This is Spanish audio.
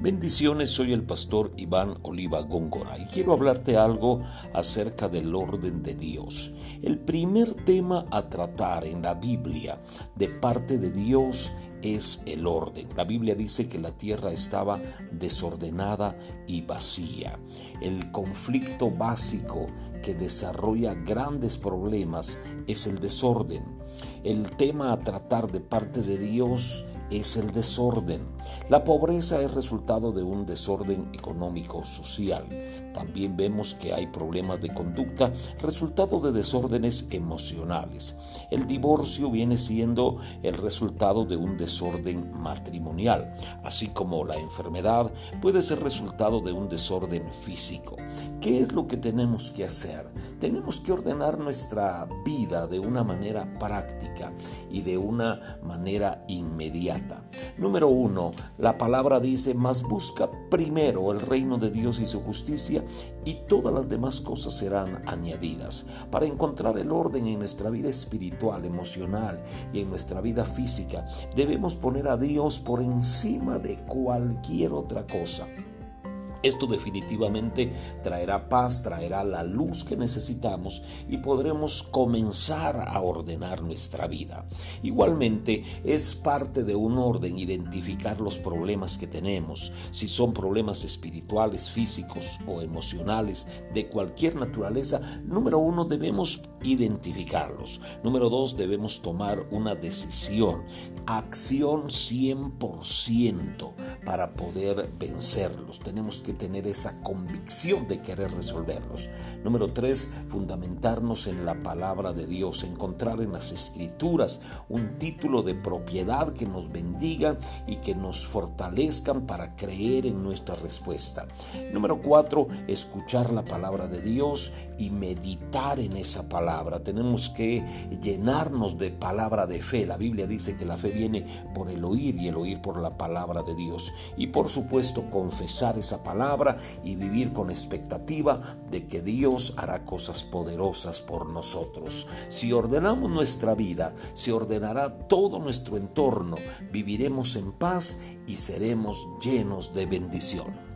Bendiciones, soy el pastor Iván Oliva Góngora y quiero hablarte algo acerca del orden de Dios. El primer tema a tratar en la Biblia de parte de Dios es el orden. La Biblia dice que la tierra estaba desordenada y vacía. El conflicto básico que desarrolla grandes problemas es el desorden. El tema a tratar de parte de Dios es el desorden. La pobreza es resultado de un desorden económico social. También vemos que hay problemas de conducta resultado de desórdenes emocionales. El divorcio viene siendo el resultado de un desorden matrimonial, así como la enfermedad puede ser resultado de un desorden físico. ¿Qué es lo que tenemos que hacer? Tenemos que ordenar nuestra vida de una manera práctica y de una manera inmediata Número uno, la palabra dice, mas busca primero el reino de Dios y su justicia y todas las demás cosas serán añadidas. Para encontrar el orden en nuestra vida espiritual, emocional y en nuestra vida física, debemos poner a Dios por encima de cualquier otra cosa. Esto definitivamente traerá paz, traerá la luz que necesitamos y podremos comenzar a ordenar nuestra vida. Igualmente es parte de un orden identificar los problemas que tenemos, si son problemas espirituales, físicos o emocionales de cualquier naturaleza. Número uno, debemos identificarlos. Número dos, debemos tomar una decisión, acción 100% para poder vencerlos. Tenemos tener esa convicción de querer resolverlos. Número tres, fundamentarnos en la palabra de Dios, encontrar en las escrituras un título de propiedad que nos bendiga y que nos fortalezcan para creer en nuestra respuesta. Número cuatro, escuchar la palabra de Dios y meditar en esa palabra. Tenemos que llenarnos de palabra de fe. La Biblia dice que la fe viene por el oír y el oír por la palabra de Dios. Y por supuesto confesar esa y vivir con expectativa de que Dios hará cosas poderosas por nosotros. Si ordenamos nuestra vida, se ordenará todo nuestro entorno, viviremos en paz y seremos llenos de bendición.